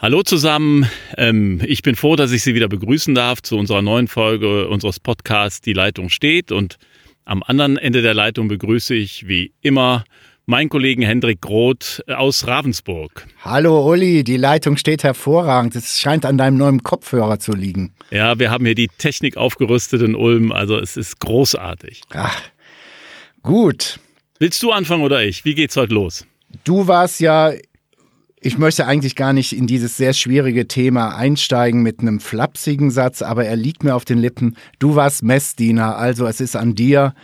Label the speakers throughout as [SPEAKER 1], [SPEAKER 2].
[SPEAKER 1] Hallo zusammen, ähm, ich bin froh, dass ich Sie wieder begrüßen darf zu unserer neuen Folge unseres Podcasts Die Leitung steht und am anderen Ende der Leitung begrüße ich wie immer meinen Kollegen Hendrik Groth aus Ravensburg.
[SPEAKER 2] Hallo Uli, die Leitung steht hervorragend. Es scheint an deinem neuen Kopfhörer zu liegen.
[SPEAKER 1] Ja, wir haben hier die Technik aufgerüstet in Ulm, also es ist großartig.
[SPEAKER 2] Ach, gut.
[SPEAKER 1] Willst du anfangen oder ich? Wie geht's heute los?
[SPEAKER 2] Du warst ja ich möchte eigentlich gar nicht in dieses sehr schwierige Thema einsteigen mit einem flapsigen Satz, aber er liegt mir auf den Lippen. Du warst Messdiener, also es ist an dir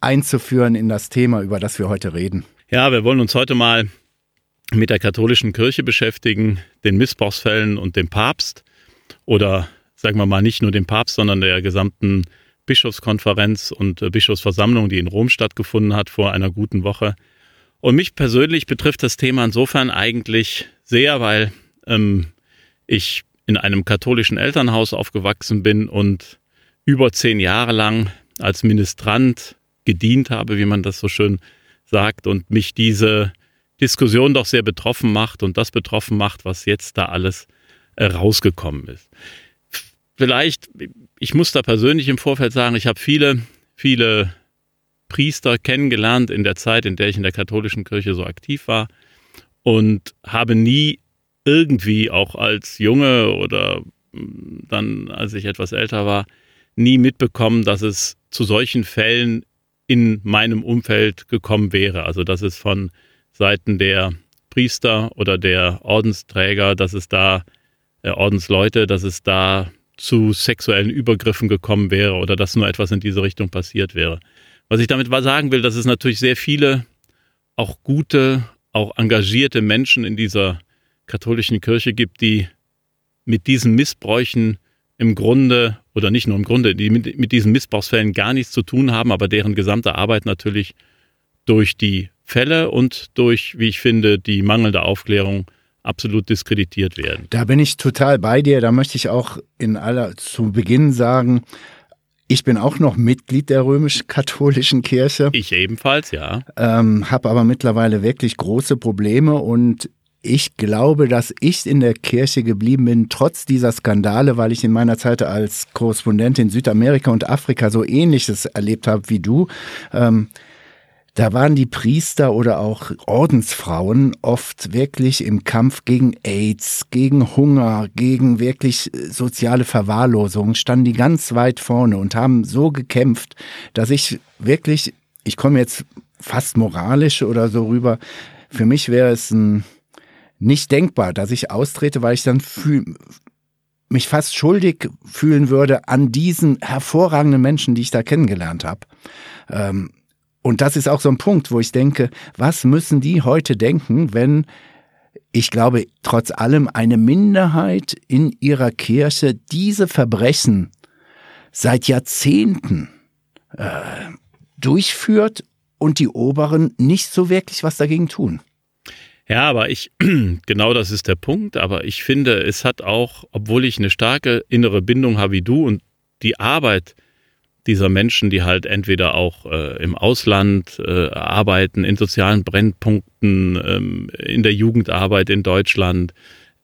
[SPEAKER 2] einzuführen in das Thema, über das wir heute reden.
[SPEAKER 1] Ja, wir wollen uns heute mal mit der katholischen Kirche beschäftigen, den Missbrauchsfällen und dem Papst oder sagen wir mal nicht nur dem Papst, sondern der gesamten Bischofskonferenz und Bischofsversammlung, die in Rom stattgefunden hat vor einer guten Woche. Und mich persönlich betrifft das Thema insofern eigentlich sehr, weil ähm, ich in einem katholischen Elternhaus aufgewachsen bin und über zehn Jahre lang als Ministrant gedient habe, wie man das so schön sagt, und mich diese Diskussion doch sehr betroffen macht und das betroffen macht, was jetzt da alles äh, rausgekommen ist. Vielleicht, ich muss da persönlich im Vorfeld sagen, ich habe viele, viele Priester kennengelernt in der Zeit, in der ich in der katholischen Kirche so aktiv war und habe nie irgendwie auch als Junge oder mm, dann, als ich etwas älter war, nie mitbekommen, dass es zu solchen Fällen in meinem Umfeld gekommen wäre. Also dass es von Seiten der Priester oder der Ordensträger, dass es da äh, Ordensleute, dass es da zu sexuellen Übergriffen gekommen wäre oder dass nur etwas in diese Richtung passiert wäre. Was ich damit sagen will, dass es natürlich sehr viele auch gute, auch engagierte Menschen in dieser katholischen Kirche gibt, die mit diesen Missbräuchen im Grunde oder nicht nur im Grunde, die mit, mit diesen Missbrauchsfällen gar nichts zu tun haben, aber deren gesamte Arbeit natürlich durch die Fälle und durch, wie ich finde, die mangelnde Aufklärung absolut diskreditiert werden.
[SPEAKER 2] Da bin ich total bei dir. Da möchte ich auch in aller zu Beginn sagen, ich bin auch noch Mitglied der römisch-katholischen Kirche.
[SPEAKER 1] Ich ebenfalls, ja.
[SPEAKER 2] Ähm, habe aber mittlerweile wirklich große Probleme und ich glaube, dass ich in der Kirche geblieben bin, trotz dieser Skandale, weil ich in meiner Zeit als Korrespondent in Südamerika und Afrika so ähnliches erlebt habe wie du. Ähm, da waren die Priester oder auch Ordensfrauen oft wirklich im Kampf gegen AIDS, gegen Hunger, gegen wirklich äh, soziale Verwahrlosung, standen die ganz weit vorne und haben so gekämpft, dass ich wirklich, ich komme jetzt fast moralisch oder so rüber, für mich wäre es ein, nicht denkbar, dass ich austrete, weil ich dann fühl, mich fast schuldig fühlen würde an diesen hervorragenden Menschen, die ich da kennengelernt habe. Ähm, und das ist auch so ein Punkt, wo ich denke, was müssen die heute denken, wenn ich glaube, trotz allem eine Minderheit in ihrer Kirche diese Verbrechen seit Jahrzehnten äh, durchführt und die Oberen nicht so wirklich was dagegen tun.
[SPEAKER 1] Ja, aber ich, genau das ist der Punkt, aber ich finde, es hat auch, obwohl ich eine starke innere Bindung habe wie du und die Arbeit, dieser Menschen, die halt entweder auch äh, im Ausland äh, arbeiten, in sozialen Brennpunkten, ähm, in der Jugendarbeit in Deutschland,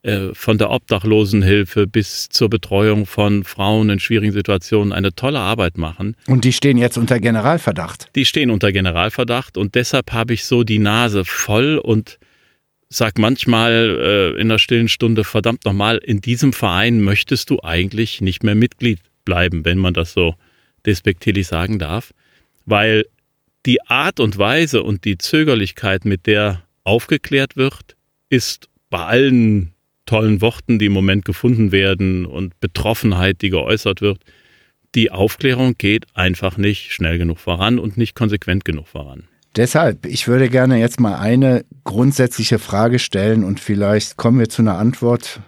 [SPEAKER 1] äh, von der Obdachlosenhilfe bis zur Betreuung von Frauen in schwierigen Situationen eine tolle Arbeit machen.
[SPEAKER 2] Und die stehen jetzt unter Generalverdacht.
[SPEAKER 1] Die stehen unter Generalverdacht und deshalb habe ich so die Nase voll und sag manchmal äh, in der stillen Stunde, verdammt nochmal, in diesem Verein möchtest du eigentlich nicht mehr Mitglied bleiben, wenn man das so despektierlich sagen darf, weil die Art und Weise und die Zögerlichkeit, mit der aufgeklärt wird, ist bei allen tollen Worten, die im Moment gefunden werden und Betroffenheit, die geäußert wird, die Aufklärung geht einfach nicht schnell genug voran und nicht konsequent genug voran.
[SPEAKER 2] Deshalb, ich würde gerne jetzt mal eine grundsätzliche Frage stellen und vielleicht kommen wir zu einer Antwort,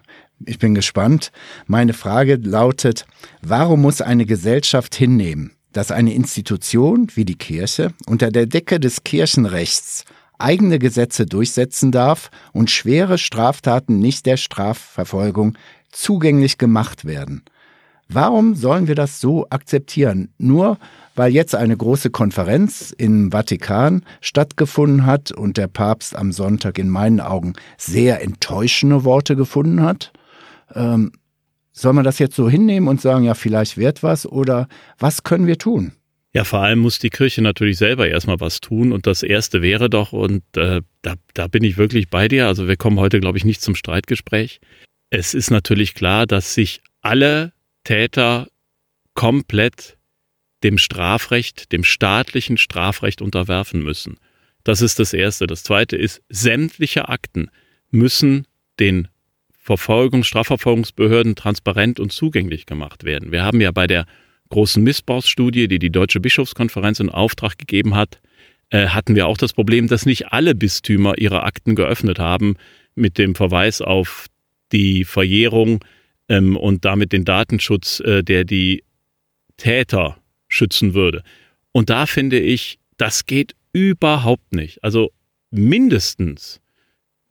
[SPEAKER 2] ich bin gespannt. Meine Frage lautet, warum muss eine Gesellschaft hinnehmen, dass eine Institution wie die Kirche unter der Decke des Kirchenrechts eigene Gesetze durchsetzen darf und schwere Straftaten nicht der Strafverfolgung zugänglich gemacht werden? Warum sollen wir das so akzeptieren? Nur weil jetzt eine große Konferenz im Vatikan stattgefunden hat und der Papst am Sonntag in meinen Augen sehr enttäuschende Worte gefunden hat. Ähm, soll man das jetzt so hinnehmen und sagen, ja, vielleicht wird was oder was können wir tun?
[SPEAKER 1] Ja, vor allem muss die Kirche natürlich selber erstmal was tun und das Erste wäre doch, und äh, da, da bin ich wirklich bei dir, also wir kommen heute, glaube ich, nicht zum Streitgespräch. Es ist natürlich klar, dass sich alle Täter komplett dem Strafrecht, dem staatlichen Strafrecht unterwerfen müssen. Das ist das Erste. Das Zweite ist, sämtliche Akten müssen den Verfolgungs-, Strafverfolgungsbehörden transparent und zugänglich gemacht werden. Wir haben ja bei der großen Missbrauchsstudie, die die Deutsche Bischofskonferenz in Auftrag gegeben hat, äh, hatten wir auch das Problem, dass nicht alle Bistümer ihre Akten geöffnet haben mit dem Verweis auf die Verjährung ähm, und damit den Datenschutz, äh, der die Täter schützen würde. Und da finde ich, das geht überhaupt nicht. Also mindestens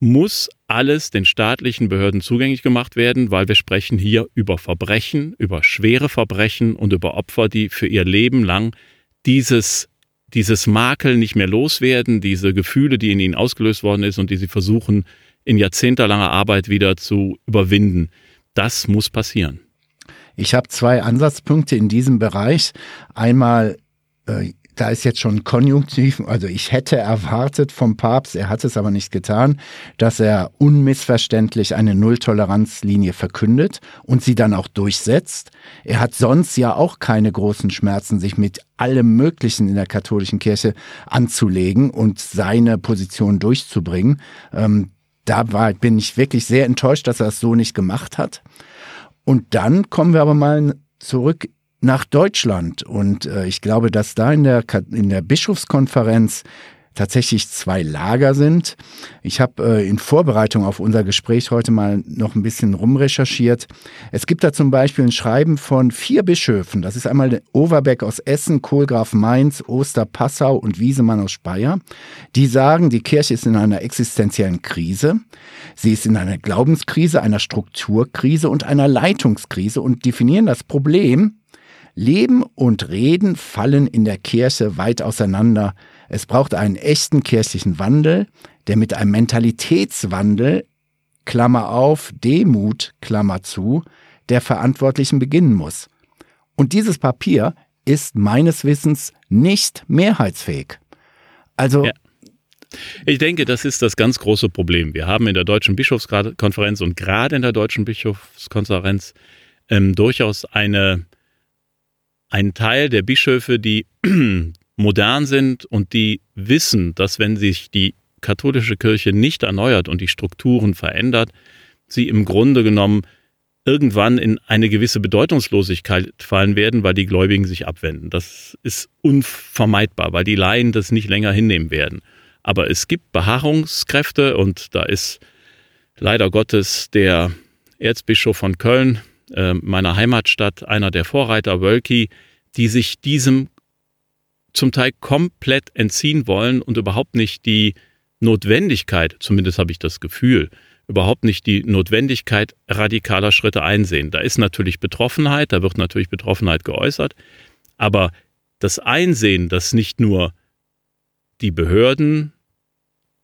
[SPEAKER 1] muss alles den staatlichen Behörden zugänglich gemacht werden, weil wir sprechen hier über Verbrechen, über schwere Verbrechen und über Opfer, die für ihr Leben lang dieses, dieses Makel nicht mehr loswerden, diese Gefühle, die in ihnen ausgelöst worden ist und die sie versuchen, in jahrzehntelanger Arbeit wieder zu überwinden. Das muss passieren.
[SPEAKER 2] Ich habe zwei Ansatzpunkte in diesem Bereich. Einmal, äh, da ist jetzt schon Konjunktiv, also ich hätte erwartet vom Papst, er hat es aber nicht getan, dass er unmissverständlich eine Nulltoleranzlinie verkündet und sie dann auch durchsetzt. Er hat sonst ja auch keine großen Schmerzen, sich mit allem Möglichen in der katholischen Kirche anzulegen und seine Position durchzubringen. Ähm, da war, bin ich wirklich sehr enttäuscht, dass er es so nicht gemacht hat. Und dann kommen wir aber mal zurück nach Deutschland. Und äh, ich glaube, dass da in der, in der Bischofskonferenz tatsächlich zwei Lager sind. Ich habe äh, in Vorbereitung auf unser Gespräch heute mal noch ein bisschen rumrecherchiert. Es gibt da zum Beispiel ein Schreiben von vier Bischöfen. Das ist einmal Overbeck aus Essen, Kohlgraf Mainz, Oster Passau und Wiesemann aus Speyer. Die sagen, die Kirche ist in einer existenziellen Krise. Sie ist in einer Glaubenskrise, einer Strukturkrise und einer Leitungskrise und definieren das Problem Leben und Reden fallen in der Kirche weit auseinander. Es braucht einen echten kirchlichen Wandel, der mit einem Mentalitätswandel, Klammer auf, Demut, Klammer zu, der Verantwortlichen beginnen muss. Und dieses Papier ist meines Wissens nicht mehrheitsfähig. Also
[SPEAKER 1] ja. Ich denke, das ist das ganz große Problem. Wir haben in der Deutschen Bischofskonferenz und gerade in der Deutschen Bischofskonferenz ähm, durchaus eine ein Teil der Bischöfe, die modern sind und die wissen, dass wenn sich die katholische Kirche nicht erneuert und die Strukturen verändert, sie im Grunde genommen irgendwann in eine gewisse Bedeutungslosigkeit fallen werden, weil die Gläubigen sich abwenden. Das ist unvermeidbar, weil die Laien das nicht länger hinnehmen werden. Aber es gibt Beharrungskräfte und da ist leider Gottes der Erzbischof von Köln, äh, meiner Heimatstadt einer der Vorreiter, Wölki, die sich diesem zum Teil komplett entziehen wollen und überhaupt nicht die Notwendigkeit, zumindest habe ich das Gefühl, überhaupt nicht die Notwendigkeit radikaler Schritte einsehen. Da ist natürlich Betroffenheit, da wird natürlich Betroffenheit geäußert, aber das Einsehen, dass nicht nur die Behörden,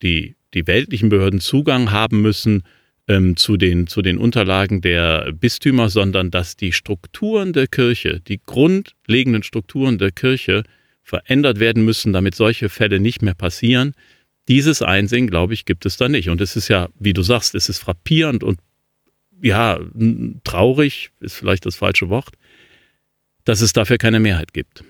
[SPEAKER 1] die, die weltlichen Behörden Zugang haben müssen ähm, zu, den, zu den Unterlagen der Bistümer, sondern dass die Strukturen der Kirche, die grundlegenden Strukturen der Kirche verändert werden müssen, damit solche Fälle nicht mehr passieren. Dieses Einsehen, glaube ich, gibt es da nicht. Und es ist ja, wie du sagst, es ist frappierend und ja, traurig ist vielleicht das falsche Wort, dass es dafür keine Mehrheit gibt.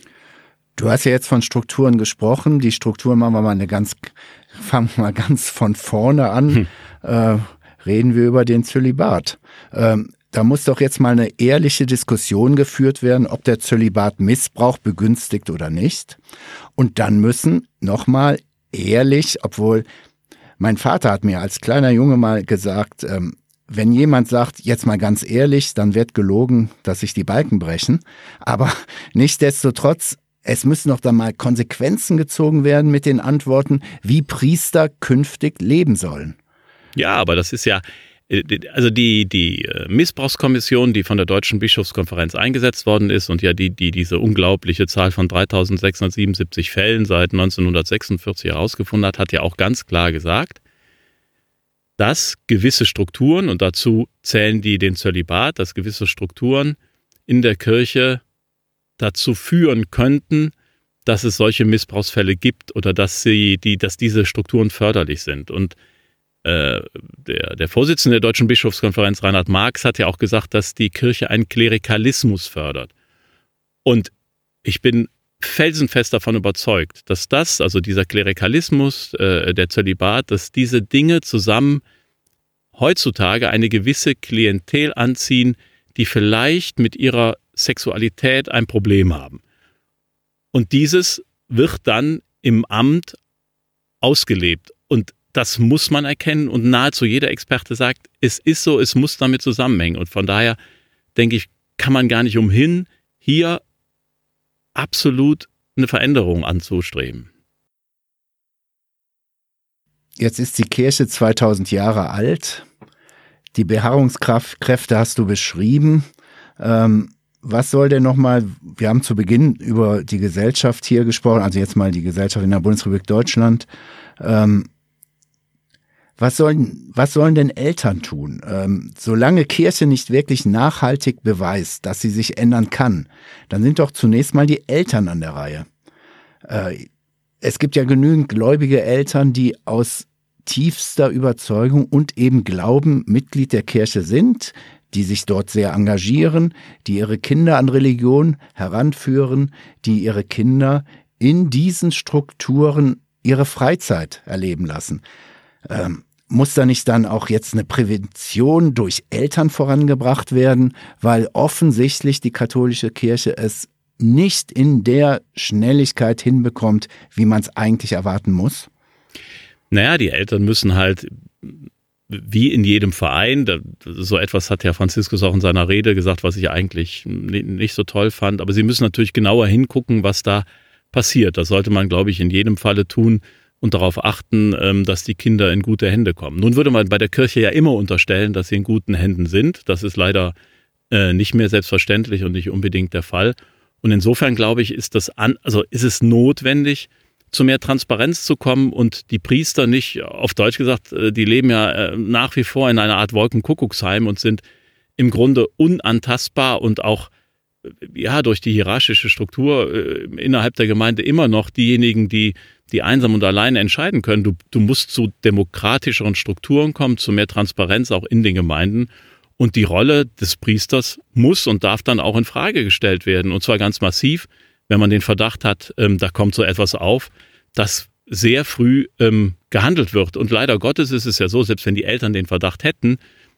[SPEAKER 2] Du hast ja jetzt von Strukturen gesprochen. Die Strukturen machen wir mal eine ganz, fangen wir mal ganz von vorne an. Hm. Äh, reden wir über den Zölibat. Ähm, da muss doch jetzt mal eine ehrliche Diskussion geführt werden, ob der Zölibat Missbrauch begünstigt oder nicht. Und dann müssen nochmal ehrlich, obwohl mein Vater hat mir als kleiner Junge mal gesagt, ähm, wenn jemand sagt, jetzt mal ganz ehrlich, dann wird gelogen, dass sich die Balken brechen. Aber nichtsdestotrotz, es müssen doch dann mal Konsequenzen gezogen werden mit den Antworten, wie Priester künftig leben sollen.
[SPEAKER 1] Ja, aber das ist ja, also die, die äh, Missbrauchskommission, die von der Deutschen Bischofskonferenz eingesetzt worden ist und ja die, die diese unglaubliche Zahl von 3677 Fällen seit 1946 herausgefunden hat, hat ja auch ganz klar gesagt, dass gewisse Strukturen, und dazu zählen die den Zölibat, dass gewisse Strukturen in der Kirche dazu führen könnten, dass es solche Missbrauchsfälle gibt oder dass sie, die, dass diese Strukturen förderlich sind. Und äh, der, der Vorsitzende der Deutschen Bischofskonferenz, Reinhard Marx, hat ja auch gesagt, dass die Kirche einen Klerikalismus fördert. Und ich bin felsenfest davon überzeugt, dass das, also dieser Klerikalismus, äh, der Zölibat, dass diese Dinge zusammen heutzutage eine gewisse Klientel anziehen, die vielleicht mit ihrer Sexualität ein Problem haben. Und dieses wird dann im Amt ausgelebt. Und das muss man erkennen und nahezu jeder Experte sagt, es ist so, es muss damit zusammenhängen. Und von daher denke ich, kann man gar nicht umhin, hier absolut eine Veränderung anzustreben.
[SPEAKER 2] Jetzt ist die Kirche 2000 Jahre alt. Die Beharrungskräfte hast du beschrieben. Ähm, was soll denn nochmal, wir haben zu Beginn über die Gesellschaft hier gesprochen, also jetzt mal die Gesellschaft in der Bundesrepublik Deutschland. Ähm, was sollen, was sollen denn Eltern tun? Ähm, solange Kirche nicht wirklich nachhaltig beweist, dass sie sich ändern kann, dann sind doch zunächst mal die Eltern an der Reihe. Äh, es gibt ja genügend gläubige Eltern, die aus tiefster Überzeugung und eben Glauben Mitglied der Kirche sind, die sich dort sehr engagieren, die ihre Kinder an Religion heranführen, die ihre Kinder in diesen Strukturen ihre Freizeit erleben lassen. Ähm, muss da nicht dann auch jetzt eine Prävention durch Eltern vorangebracht werden, weil offensichtlich die katholische Kirche es nicht in der Schnelligkeit hinbekommt, wie man es eigentlich erwarten muss?
[SPEAKER 1] Naja, die Eltern müssen halt, wie in jedem Verein, so etwas hat ja Franziskus auch in seiner Rede gesagt, was ich eigentlich nicht so toll fand, aber sie müssen natürlich genauer hingucken, was da passiert. Das sollte man, glaube ich, in jedem Falle tun und darauf achten, ähm, dass die Kinder in gute Hände kommen. Nun würde man bei der Kirche ja immer unterstellen, dass sie in guten Händen sind. Das ist leider äh, nicht mehr selbstverständlich und nicht unbedingt der Fall. Und insofern glaube ich, ist das an, also ist es notwendig, zu mehr Transparenz zu kommen und die Priester nicht, auf Deutsch gesagt, äh, die leben ja äh, nach wie vor in einer Art Wolkenkuckucksheim und sind im Grunde unantastbar und auch ja durch die hierarchische Struktur innerhalb der Gemeinde immer noch diejenigen, die die einsam und alleine entscheiden können. Du, du musst zu demokratischeren Strukturen kommen, zu mehr Transparenz auch in den Gemeinden. Und die Rolle des Priesters muss und darf dann auch in Frage gestellt werden. Und zwar ganz massiv, wenn man den Verdacht hat, ähm, da kommt so etwas auf, dass sehr früh ähm, gehandelt wird. Und leider Gottes ist es ja so, selbst wenn die Eltern den Verdacht hätten,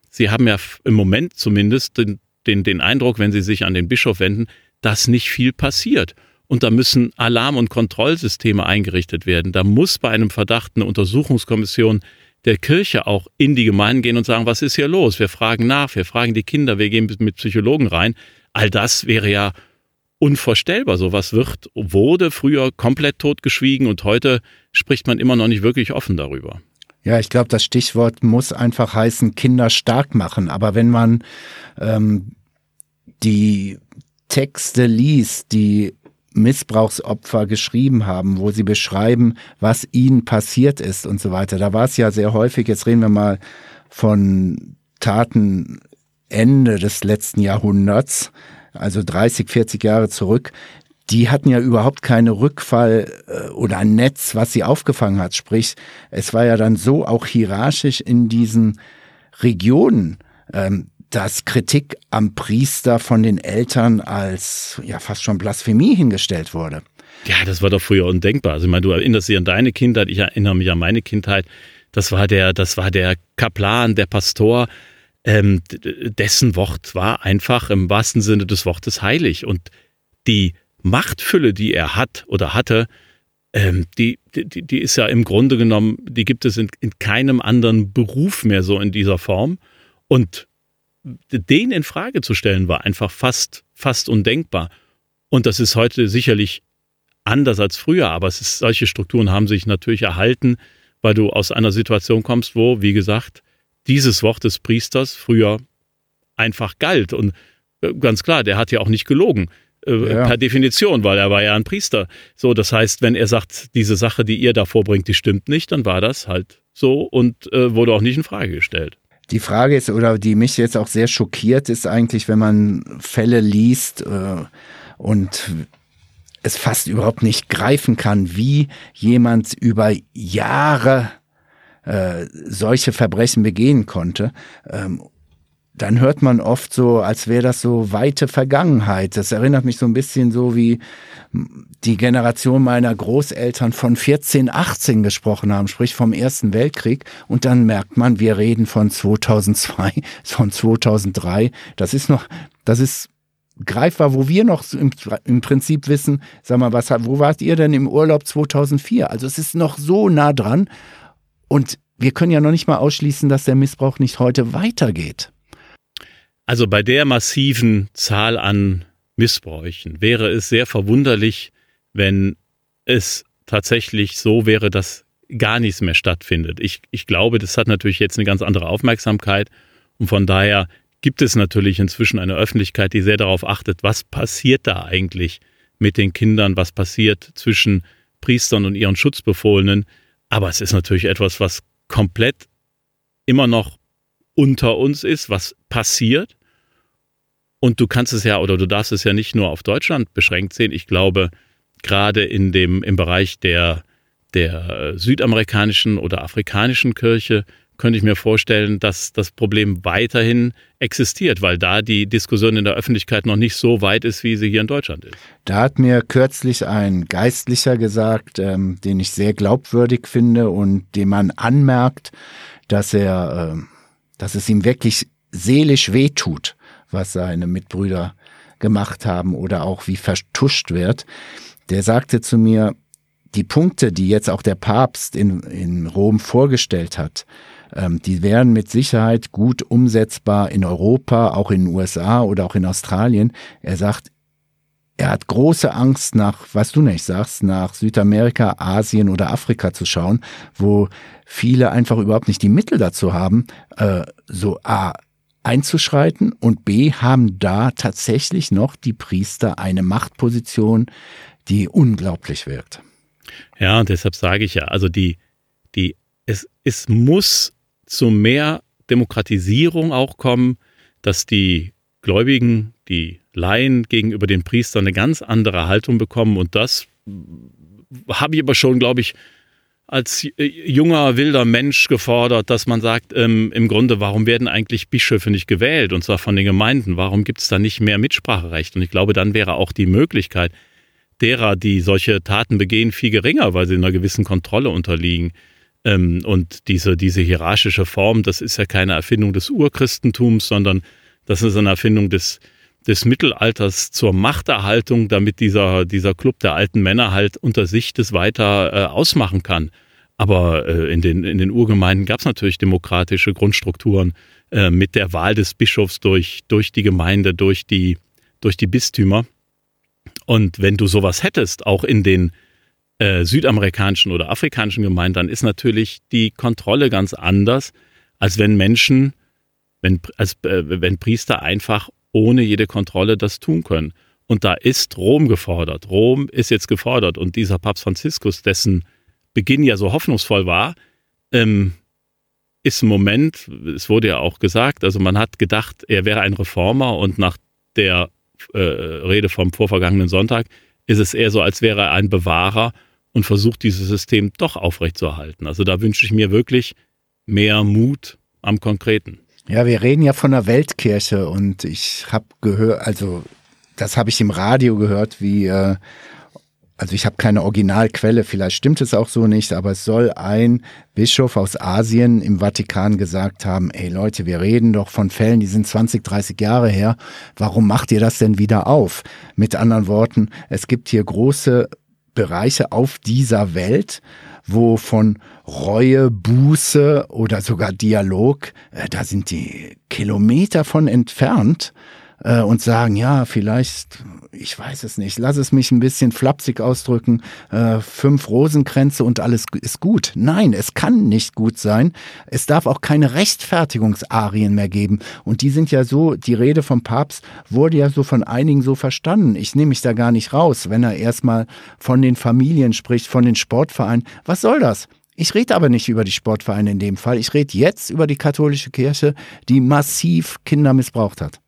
[SPEAKER 1] sie haben ja im Moment zumindest den, den, den Eindruck, wenn sie sich an den Bischof wenden, dass nicht viel passiert. Und da müssen Alarm- und Kontrollsysteme eingerichtet werden. Da muss bei einem Verdacht eine Untersuchungskommission der Kirche auch in die Gemeinden gehen und sagen, was ist hier los? Wir fragen nach, wir fragen die Kinder, wir gehen mit Psychologen rein. All das wäre ja unvorstellbar. Sowas wird, wurde früher komplett totgeschwiegen und heute spricht man immer noch nicht wirklich offen darüber.
[SPEAKER 2] Ja, ich glaube, das Stichwort muss einfach heißen, Kinder stark machen. Aber wenn man ähm, die Texte liest, die Missbrauchsopfer geschrieben haben, wo sie beschreiben, was ihnen passiert ist und so weiter. Da war es ja sehr häufig, jetzt reden wir mal von Taten Ende des letzten Jahrhunderts, also 30, 40 Jahre zurück, die hatten ja überhaupt keine Rückfall äh, oder ein Netz, was sie aufgefangen hat. Sprich, es war ja dann so auch hierarchisch in diesen Regionen, ähm, dass Kritik am Priester von den Eltern als ja fast schon Blasphemie hingestellt wurde.
[SPEAKER 1] Ja, das war doch früher undenkbar. Also ich meine, du erinnerst dich an deine Kindheit, ich erinnere mich an meine Kindheit. Das war der, das war der Kaplan, der Pastor, ähm, dessen Wort war einfach im wahrsten Sinne des Wortes heilig. Und die Machtfülle, die er hat oder hatte, ähm, die, die, die ist ja im Grunde genommen, die gibt es in, in keinem anderen Beruf mehr so in dieser Form. Und den in Frage zu stellen, war einfach fast, fast undenkbar. Und das ist heute sicherlich anders als früher, aber es ist, solche Strukturen haben sich natürlich erhalten, weil du aus einer Situation kommst, wo, wie gesagt, dieses Wort des Priesters früher einfach galt. Und äh, ganz klar, der hat ja auch nicht gelogen. Äh, ja. Per Definition, weil er war ja ein Priester. So, das heißt, wenn er sagt, diese Sache, die ihr da vorbringt, die stimmt nicht, dann war das halt so und äh, wurde auch nicht in Frage gestellt.
[SPEAKER 2] Die Frage ist, oder die mich jetzt auch sehr schockiert, ist eigentlich, wenn man Fälle liest äh, und es fast überhaupt nicht greifen kann, wie jemand über Jahre äh, solche Verbrechen begehen konnte. Ähm, dann hört man oft so, als wäre das so weite Vergangenheit. Das erinnert mich so ein bisschen so wie die Generation meiner Großeltern von 14, 18 gesprochen haben, sprich vom Ersten Weltkrieg. Und dann merkt man, wir reden von 2002, von 2003. Das ist noch, das ist greifbar, wo wir noch im, im Prinzip wissen, sag mal, was, wo wart ihr denn im Urlaub 2004? Also es ist noch so nah dran. Und wir können ja noch nicht mal ausschließen, dass der Missbrauch nicht heute weitergeht.
[SPEAKER 1] Also bei der massiven Zahl an Missbräuchen wäre es sehr verwunderlich, wenn es tatsächlich so wäre, dass gar nichts mehr stattfindet. Ich, ich glaube, das hat natürlich jetzt eine ganz andere Aufmerksamkeit und von daher gibt es natürlich inzwischen eine Öffentlichkeit, die sehr darauf achtet, was passiert da eigentlich mit den Kindern, was passiert zwischen Priestern und ihren Schutzbefohlenen. Aber es ist natürlich etwas, was komplett immer noch unter uns ist, was passiert. Und du kannst es ja oder du darfst es ja nicht nur auf Deutschland beschränkt sehen. Ich glaube, gerade in dem, im Bereich der, der südamerikanischen oder afrikanischen Kirche könnte ich mir vorstellen, dass das Problem weiterhin existiert, weil da die Diskussion in der Öffentlichkeit noch nicht so weit ist, wie sie hier in Deutschland ist.
[SPEAKER 2] Da hat mir kürzlich ein Geistlicher gesagt, ähm, den ich sehr glaubwürdig finde und dem man anmerkt, dass er, äh, dass es ihm wirklich seelisch wehtut, was seine Mitbrüder gemacht haben oder auch wie vertuscht wird. Der sagte zu mir, die Punkte, die jetzt auch der Papst in, in Rom vorgestellt hat, ähm, die wären mit Sicherheit gut umsetzbar in Europa, auch in den USA oder auch in Australien. Er sagt, er hat große Angst nach, was du nicht sagst, nach Südamerika, Asien oder Afrika zu schauen, wo viele einfach überhaupt nicht die Mittel dazu haben, äh, so A, einzuschreiten und B haben da tatsächlich noch die Priester eine Machtposition, die unglaublich wirkt.
[SPEAKER 1] Ja, und deshalb sage ich ja, also die, die, es, es muss zu mehr Demokratisierung auch kommen, dass die Gläubigen, die Laien gegenüber den Priestern eine ganz andere Haltung bekommen. Und das habe ich aber schon, glaube ich, als junger, wilder Mensch gefordert, dass man sagt, ähm, im Grunde, warum werden eigentlich Bischöfe nicht gewählt? Und zwar von den Gemeinden. Warum gibt es da nicht mehr Mitspracherecht? Und ich glaube, dann wäre auch die Möglichkeit derer, die solche Taten begehen, viel geringer, weil sie einer gewissen Kontrolle unterliegen. Ähm, und diese, diese hierarchische Form, das ist ja keine Erfindung des Urchristentums, sondern das ist eine Erfindung des, des Mittelalters zur Machterhaltung, damit dieser, dieser Club der alten Männer halt unter sich das weiter äh, ausmachen kann. Aber äh, in, den, in den Urgemeinden gab es natürlich demokratische Grundstrukturen äh, mit der Wahl des Bischofs durch, durch die Gemeinde, durch die, durch die Bistümer. Und wenn du sowas hättest, auch in den äh, südamerikanischen oder afrikanischen Gemeinden, dann ist natürlich die Kontrolle ganz anders, als wenn Menschen, wenn, als, äh, wenn Priester einfach ohne jede Kontrolle das tun können. Und da ist Rom gefordert. Rom ist jetzt gefordert. Und dieser Papst Franziskus, dessen Beginn ja so hoffnungsvoll war, ähm, ist im Moment, es wurde ja auch gesagt, also man hat gedacht, er wäre ein Reformer und nach der äh, Rede vom vorvergangenen Sonntag ist es eher so, als wäre er ein Bewahrer und versucht, dieses System doch aufrechtzuerhalten. Also da wünsche ich mir wirklich mehr Mut am Konkreten.
[SPEAKER 2] Ja, wir reden ja von der Weltkirche und ich habe gehört, also das habe ich im Radio gehört, wie, äh, also ich habe keine Originalquelle, vielleicht stimmt es auch so nicht, aber es soll ein Bischof aus Asien im Vatikan gesagt haben, ey Leute, wir reden doch von Fällen, die sind 20, 30 Jahre her, warum macht ihr das denn wieder auf? Mit anderen Worten, es gibt hier große Bereiche auf dieser Welt, wo von Reue, Buße oder sogar Dialog, äh, da sind die Kilometer von entfernt. Äh, und sagen, ja, vielleicht, ich weiß es nicht, lass es mich ein bisschen flapsig ausdrücken, äh, fünf Rosenkränze und alles ist gut. Nein, es kann nicht gut sein. Es darf auch keine Rechtfertigungsarien mehr geben. Und die sind ja so, die Rede vom Papst wurde ja so von einigen so verstanden. Ich nehme mich da gar nicht raus, wenn er erstmal von den Familien spricht, von den Sportvereinen. Was soll das? Ich rede aber nicht über die Sportvereine in dem Fall. Ich rede jetzt über die katholische Kirche, die massiv Kinder missbraucht hat.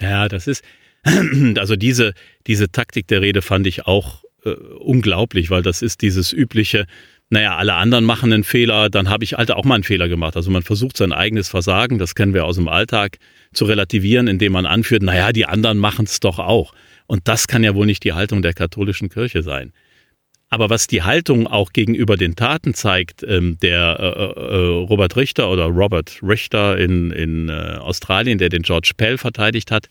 [SPEAKER 1] Ja, das ist, also diese, diese Taktik der Rede fand ich auch äh, unglaublich, weil das ist dieses übliche, naja, alle anderen machen einen Fehler, dann habe ich Alter auch mal einen Fehler gemacht. Also man versucht sein eigenes Versagen, das kennen wir aus dem Alltag, zu relativieren, indem man anführt, naja, die anderen machen es doch auch. Und das kann ja wohl nicht die Haltung der katholischen Kirche sein. Aber was die Haltung auch gegenüber den Taten zeigt, ähm, der äh, äh, Robert Richter oder Robert Richter in, in äh, Australien, der den George Pell verteidigt hat,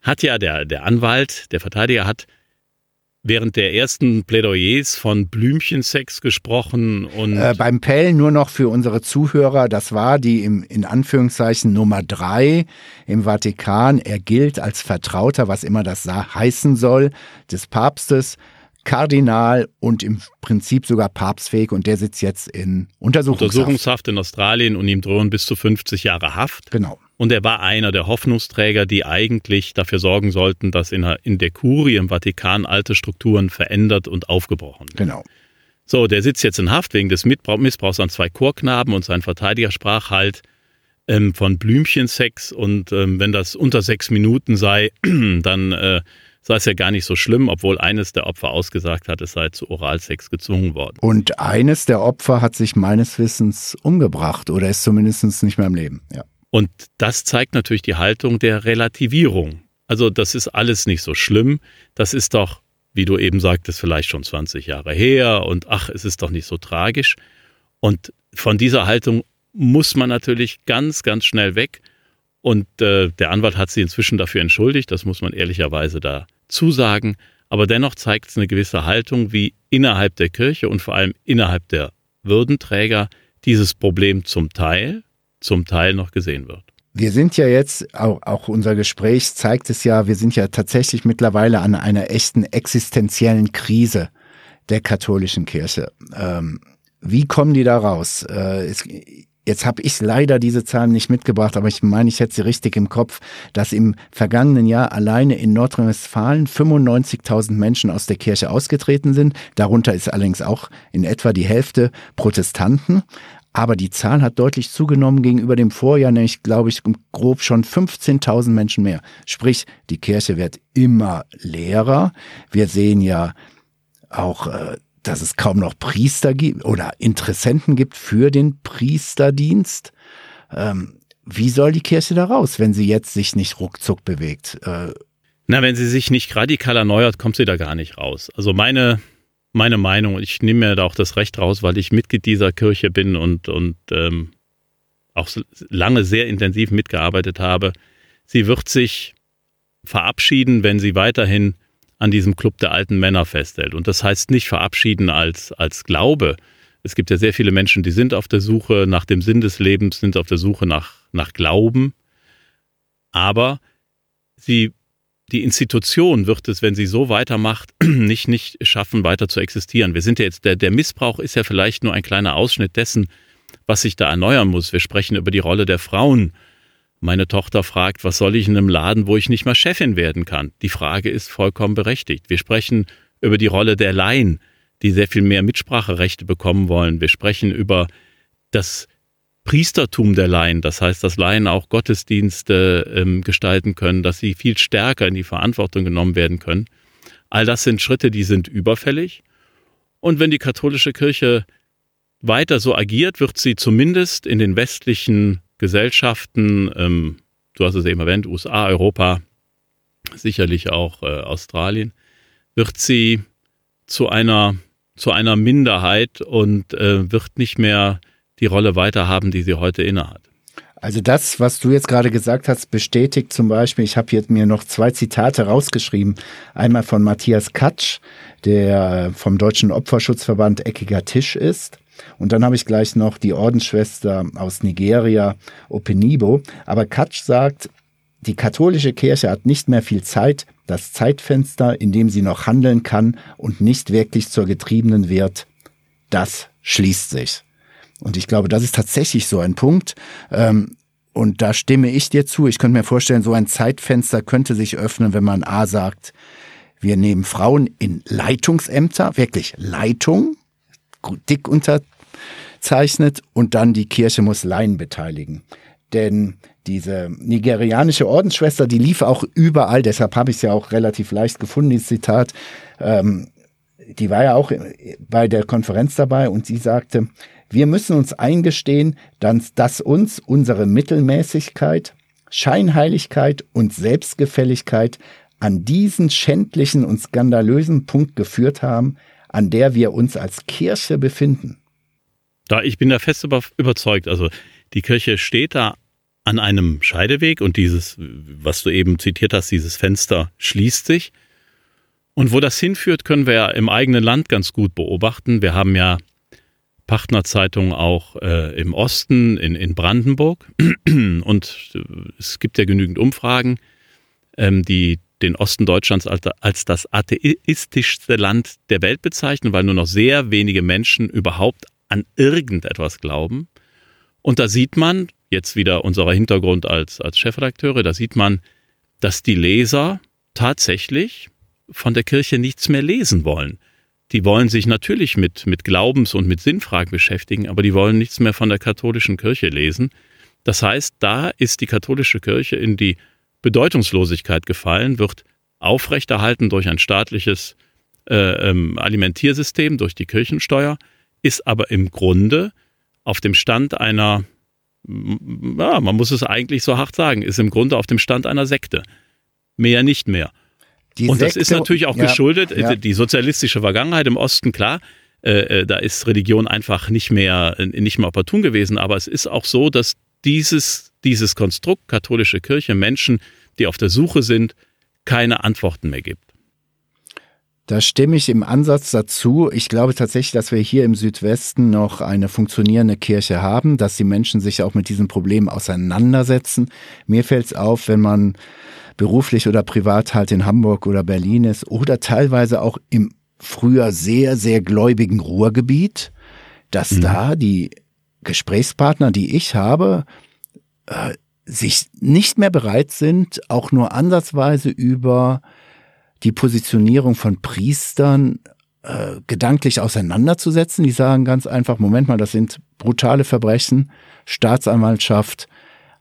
[SPEAKER 1] hat ja der, der Anwalt, der Verteidiger hat während der ersten Plädoyers von Blümchensex gesprochen und
[SPEAKER 2] äh, beim Pell nur noch für unsere Zuhörer, das war die im, in Anführungszeichen Nummer drei im Vatikan. Er gilt als Vertrauter, was immer das heißen soll, des Papstes. Kardinal und im Prinzip sogar papstfähig und der sitzt jetzt in Untersuchungshaft.
[SPEAKER 1] Untersuchungshaft in Australien und ihm drohen bis zu 50 Jahre Haft.
[SPEAKER 2] Genau.
[SPEAKER 1] Und er war einer der Hoffnungsträger, die eigentlich dafür sorgen sollten, dass in der, in der Kurie im Vatikan alte Strukturen verändert und aufgebrochen
[SPEAKER 2] werden. Genau.
[SPEAKER 1] So, der sitzt jetzt in Haft wegen des Missbrauchs an zwei Chorknaben und sein Verteidiger sprach halt ähm, von Blümchensex und ähm, wenn das unter sechs Minuten sei, dann äh, sei es ja gar nicht so schlimm, obwohl eines der Opfer ausgesagt hat, es sei zu Oralsex gezwungen worden.
[SPEAKER 2] Und eines der Opfer hat sich meines Wissens umgebracht oder ist zumindest nicht mehr im Leben. Ja.
[SPEAKER 1] Und das zeigt natürlich die Haltung der Relativierung. Also das ist alles nicht so schlimm. Das ist doch, wie du eben sagtest, vielleicht schon 20 Jahre her und ach, es ist doch nicht so tragisch. Und von dieser Haltung muss man natürlich ganz, ganz schnell weg. Und äh, der Anwalt hat sie inzwischen dafür entschuldigt, das muss man ehrlicherweise da zusagen, aber dennoch zeigt es eine gewisse Haltung, wie innerhalb der Kirche und vor allem innerhalb der Würdenträger dieses Problem zum Teil, zum Teil noch gesehen wird.
[SPEAKER 2] Wir sind ja jetzt, auch, auch, unser Gespräch zeigt es ja, wir sind ja tatsächlich mittlerweile an einer echten existenziellen Krise der katholischen Kirche. Ähm, wie kommen die da raus? Äh, es, Jetzt habe ich leider diese Zahlen nicht mitgebracht, aber ich meine, ich hätte sie richtig im Kopf, dass im vergangenen Jahr alleine in Nordrhein-Westfalen 95.000 Menschen aus der Kirche ausgetreten sind. Darunter ist allerdings auch in etwa die Hälfte Protestanten. Aber die Zahl hat deutlich zugenommen gegenüber dem Vorjahr, nämlich, glaube ich, grob schon 15.000 Menschen mehr. Sprich, die Kirche wird immer leerer. Wir sehen ja auch äh, dass es kaum noch Priester gibt oder Interessenten gibt für den Priesterdienst. Ähm, wie soll die Kirche da raus, wenn sie jetzt sich nicht ruckzuck bewegt? Äh,
[SPEAKER 1] Na, wenn sie sich nicht radikal erneuert, kommt sie da gar nicht raus. Also meine, meine Meinung, ich nehme mir da auch das Recht raus, weil ich Mitglied dieser Kirche bin und, und ähm, auch lange sehr intensiv mitgearbeitet habe. Sie wird sich verabschieden, wenn sie weiterhin an diesem Club der alten Männer festhält. Und das heißt nicht verabschieden als, als Glaube. Es gibt ja sehr viele Menschen, die sind auf der Suche nach dem Sinn des Lebens, sind auf der Suche nach, nach Glauben. Aber sie, die Institution wird es, wenn sie so weitermacht, nicht, nicht schaffen, weiter zu existieren. Wir sind ja jetzt, der, der Missbrauch ist ja vielleicht nur ein kleiner Ausschnitt dessen, was sich da erneuern muss. Wir sprechen über die Rolle der Frauen meine Tochter fragt, was soll ich in einem Laden, wo ich nicht mal Chefin werden kann? Die Frage ist vollkommen berechtigt. Wir sprechen über die Rolle der Laien, die sehr viel mehr Mitspracherechte bekommen wollen. Wir sprechen über das Priestertum der Laien, das heißt, dass Laien auch Gottesdienste ähm, gestalten können, dass sie viel stärker in die Verantwortung genommen werden können. All das sind Schritte, die sind überfällig. Und wenn die katholische Kirche weiter so agiert, wird sie zumindest in den westlichen Gesellschaften, ähm, du hast es eben erwähnt, USA, Europa, sicherlich auch äh, Australien, wird sie zu einer, zu einer Minderheit und äh, wird nicht mehr die Rolle weiterhaben, die sie heute innehat.
[SPEAKER 2] Also das, was du jetzt gerade gesagt hast, bestätigt zum Beispiel, ich habe hier mir noch zwei Zitate rausgeschrieben. Einmal von Matthias Katsch, der vom Deutschen Opferschutzverband Eckiger Tisch ist. Und dann habe ich gleich noch die Ordensschwester aus Nigeria, Openibo. Aber Katsch sagt, die katholische Kirche hat nicht mehr viel Zeit. Das Zeitfenster, in dem sie noch handeln kann und nicht wirklich zur Getriebenen wird, das schließt sich. Und ich glaube, das ist tatsächlich so ein Punkt. Ähm, und da stimme ich dir zu. Ich könnte mir vorstellen, so ein Zeitfenster könnte sich öffnen, wenn man A sagt, wir nehmen Frauen in Leitungsämter, wirklich Leitung, dick unterzeichnet und dann die Kirche muss Laien beteiligen. Denn diese nigerianische Ordensschwester, die lief auch überall, deshalb habe ich es ja auch relativ leicht gefunden, dieses Zitat. Ähm, die war ja auch bei der Konferenz dabei und sie sagte, wir müssen uns eingestehen, dass uns unsere Mittelmäßigkeit, Scheinheiligkeit und Selbstgefälligkeit an diesen schändlichen und skandalösen Punkt geführt haben, an der wir uns als Kirche befinden.
[SPEAKER 1] Da ich bin da fest überzeugt, also die Kirche steht da an einem Scheideweg und dieses, was du eben zitiert hast, dieses Fenster schließt sich. Und wo das hinführt, können wir ja im eigenen Land ganz gut beobachten. Wir haben ja Partnerzeitungen auch äh, im Osten, in, in Brandenburg. Und es gibt ja genügend Umfragen, ähm, die den Osten Deutschlands als, als das atheistischste Land der Welt bezeichnen, weil nur noch sehr wenige Menschen überhaupt an irgendetwas glauben. Und da sieht man, jetzt wieder unser Hintergrund als, als Chefredakteure, da sieht man, dass die Leser tatsächlich von der Kirche nichts mehr lesen wollen. Die wollen sich natürlich mit, mit Glaubens- und mit Sinnfragen beschäftigen, aber die wollen nichts mehr von der katholischen Kirche lesen. Das heißt, da ist die katholische Kirche in die Bedeutungslosigkeit gefallen, wird aufrechterhalten durch ein staatliches äh, ähm, Alimentiersystem, durch die Kirchensteuer, ist aber im Grunde auf dem Stand einer, ja, man muss es eigentlich so hart sagen, ist im Grunde auf dem Stand einer Sekte. Mehr nicht mehr. Die und Sekte, das ist natürlich auch ja, geschuldet, ja. die sozialistische Vergangenheit im Osten, klar, äh, äh, da ist Religion einfach nicht mehr, nicht mehr opportun gewesen, aber es ist auch so, dass dieses, dieses Konstrukt katholische Kirche Menschen, die auf der Suche sind, keine Antworten mehr gibt.
[SPEAKER 2] Da stimme ich im Ansatz dazu. Ich glaube tatsächlich, dass wir hier im Südwesten noch eine funktionierende Kirche haben, dass die Menschen sich auch mit diesen Problemen auseinandersetzen. Mir fällt es auf, wenn man beruflich oder privat halt in Hamburg oder Berlin ist oder teilweise auch im früher sehr, sehr gläubigen Ruhrgebiet, dass mhm. da die Gesprächspartner, die ich habe, äh, sich nicht mehr bereit sind, auch nur ansatzweise über die Positionierung von Priestern äh, gedanklich auseinanderzusetzen. Die sagen ganz einfach, Moment mal, das sind brutale Verbrechen, Staatsanwaltschaft,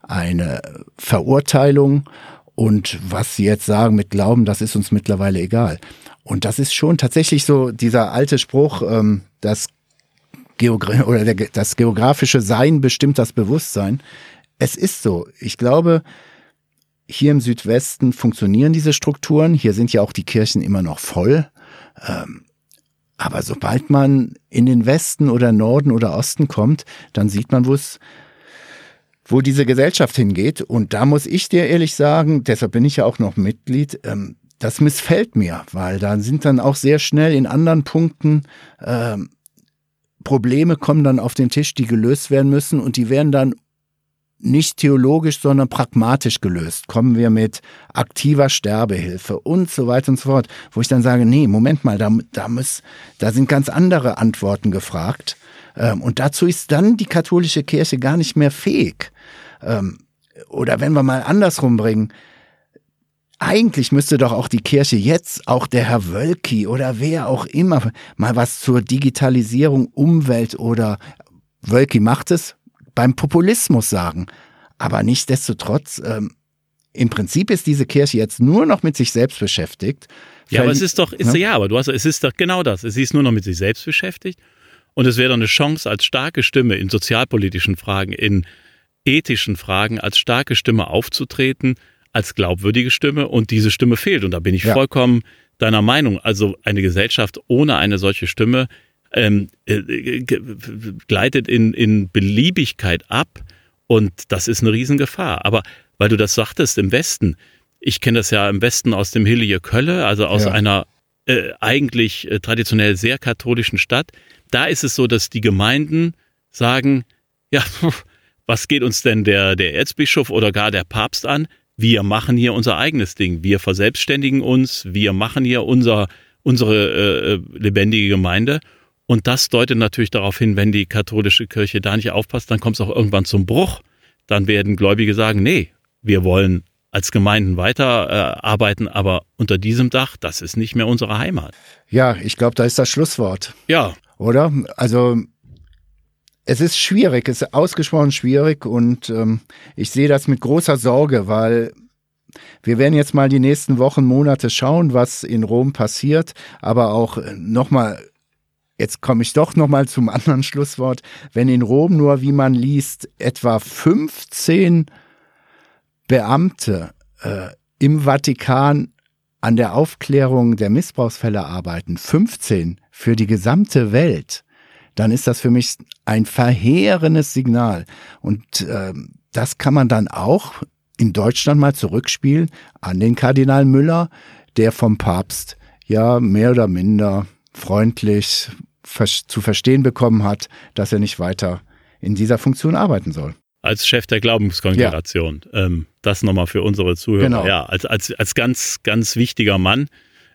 [SPEAKER 2] eine Verurteilung und was sie jetzt sagen mit Glauben, das ist uns mittlerweile egal. Und das ist schon tatsächlich so dieser alte Spruch, ähm, das, Geogra oder der, das geografische Sein bestimmt das Bewusstsein. Es ist so. Ich glaube, hier im Südwesten funktionieren diese Strukturen. Hier sind ja auch die Kirchen immer noch voll. Ähm, aber sobald man in den Westen oder Norden oder Osten kommt, dann sieht man, wo es wo diese Gesellschaft hingeht. Und da muss ich dir ehrlich sagen, deshalb bin ich ja auch noch Mitglied, ähm, das missfällt mir, weil da sind dann auch sehr schnell in anderen Punkten ähm, Probleme kommen dann auf den Tisch, die gelöst werden müssen und die werden dann nicht theologisch, sondern pragmatisch gelöst. Kommen wir mit aktiver Sterbehilfe und so weiter und so fort, wo ich dann sage, nee, Moment mal, da, da, muss, da sind ganz andere Antworten gefragt. Ähm, und dazu ist dann die katholische Kirche gar nicht mehr fähig. Ähm, oder wenn wir mal andersrum bringen, eigentlich müsste doch auch die Kirche jetzt, auch der Herr Wölki oder wer auch immer, mal was zur Digitalisierung, Umwelt oder Wölki macht es, beim Populismus sagen. Aber nichtsdestotrotz, ähm, im Prinzip ist diese Kirche jetzt nur noch mit sich selbst beschäftigt.
[SPEAKER 1] Ja, aber es ist doch, ist, ja? ja, aber du hast, es ist doch genau das. Sie ist nur noch mit sich selbst beschäftigt. Und es wäre doch eine Chance als starke Stimme in sozialpolitischen Fragen, in ethischen Fragen, als starke Stimme aufzutreten, als glaubwürdige Stimme. Und diese Stimme fehlt. Und da bin ich ja. vollkommen deiner Meinung. Also eine Gesellschaft ohne eine solche Stimme ähm, äh, gleitet in, in Beliebigkeit ab. Und das ist eine Riesengefahr. Aber weil du das sagtest im Westen, ich kenne das ja im Westen aus dem Hillige Kölle, also aus ja. einer äh, eigentlich äh, traditionell sehr katholischen Stadt, da ist es so, dass die Gemeinden sagen, ja, was geht uns denn der, der Erzbischof oder gar der Papst an? wir machen hier unser eigenes Ding, wir verselbstständigen uns, wir machen hier unser, unsere äh, lebendige Gemeinde. Und das deutet natürlich darauf hin, wenn die katholische Kirche da nicht aufpasst, dann kommt es auch irgendwann zum Bruch. Dann werden Gläubige sagen, nee, wir wollen als Gemeinden weiterarbeiten, äh, aber unter diesem Dach, das ist nicht mehr unsere Heimat.
[SPEAKER 2] Ja, ich glaube, da ist das Schlusswort.
[SPEAKER 1] Ja.
[SPEAKER 2] Oder? Also es ist schwierig, es ist ausgesprochen schwierig und ähm, ich sehe das mit großer Sorge, weil wir werden jetzt mal die nächsten Wochen, Monate schauen, was in Rom passiert, aber auch nochmal, jetzt komme ich doch nochmal zum anderen Schlusswort, wenn in Rom nur, wie man liest, etwa 15 Beamte äh, im Vatikan an der Aufklärung der Missbrauchsfälle arbeiten, 15 für die gesamte Welt, dann ist das für mich ein verheerendes Signal. Und äh, das kann man dann auch in Deutschland mal zurückspielen an den Kardinal Müller, der vom Papst ja mehr oder minder freundlich zu verstehen bekommen hat, dass er nicht weiter in dieser Funktion arbeiten soll
[SPEAKER 1] als Chef der Glaubenskongregation. Ja. Ähm, das nochmal für unsere Zuhörer. Genau. Ja, als, als, als ganz, ganz wichtiger Mann.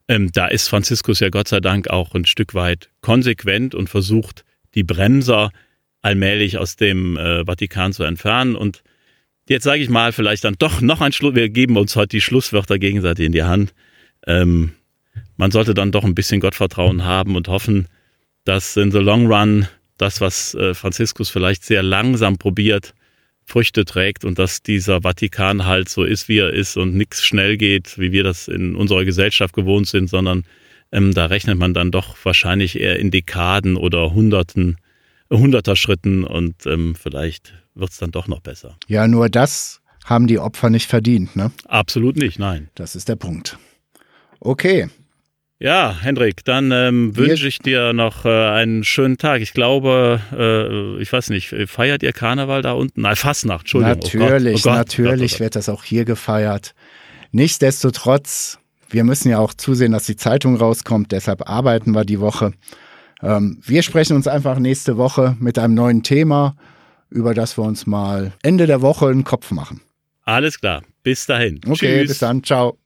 [SPEAKER 1] Ähm, da ist Franziskus ja Gott sei Dank auch ein Stück weit konsequent und versucht, die Bremser allmählich aus dem äh, Vatikan zu entfernen. Und jetzt sage ich mal, vielleicht dann doch noch ein Schluss. Wir geben uns heute die Schlusswörter gegenseitig in die Hand. Ähm, man sollte dann doch ein bisschen Gottvertrauen haben und hoffen, dass in the long run das, was äh, Franziskus vielleicht sehr langsam probiert, Früchte trägt und dass dieser Vatikan halt so ist, wie er ist und nichts schnell geht, wie wir das in unserer Gesellschaft gewohnt sind, sondern ähm, da rechnet man dann doch wahrscheinlich eher in Dekaden oder Hunderten, Hunderter Schritten und ähm, vielleicht wird es dann doch noch besser.
[SPEAKER 2] Ja, nur das haben die Opfer nicht verdient, ne?
[SPEAKER 1] Absolut nicht, nein.
[SPEAKER 2] Das ist der Punkt. Okay,
[SPEAKER 1] ja, Hendrik, dann ähm, wünsche ich dir noch äh, einen schönen Tag. Ich glaube, äh, ich weiß nicht, feiert ihr Karneval da unten? Nein, Fastnacht, Entschuldigung.
[SPEAKER 2] Natürlich, oh Gott, oh Gott, natürlich Gott, wird das auch hier gefeiert. Nichtsdestotrotz, wir müssen ja auch zusehen, dass die Zeitung rauskommt, deshalb arbeiten wir die Woche. Ähm, wir sprechen uns einfach nächste Woche mit einem neuen Thema, über das wir uns mal Ende der Woche einen Kopf machen.
[SPEAKER 1] Alles klar, bis dahin.
[SPEAKER 2] Okay, Tschüss. bis dann, ciao.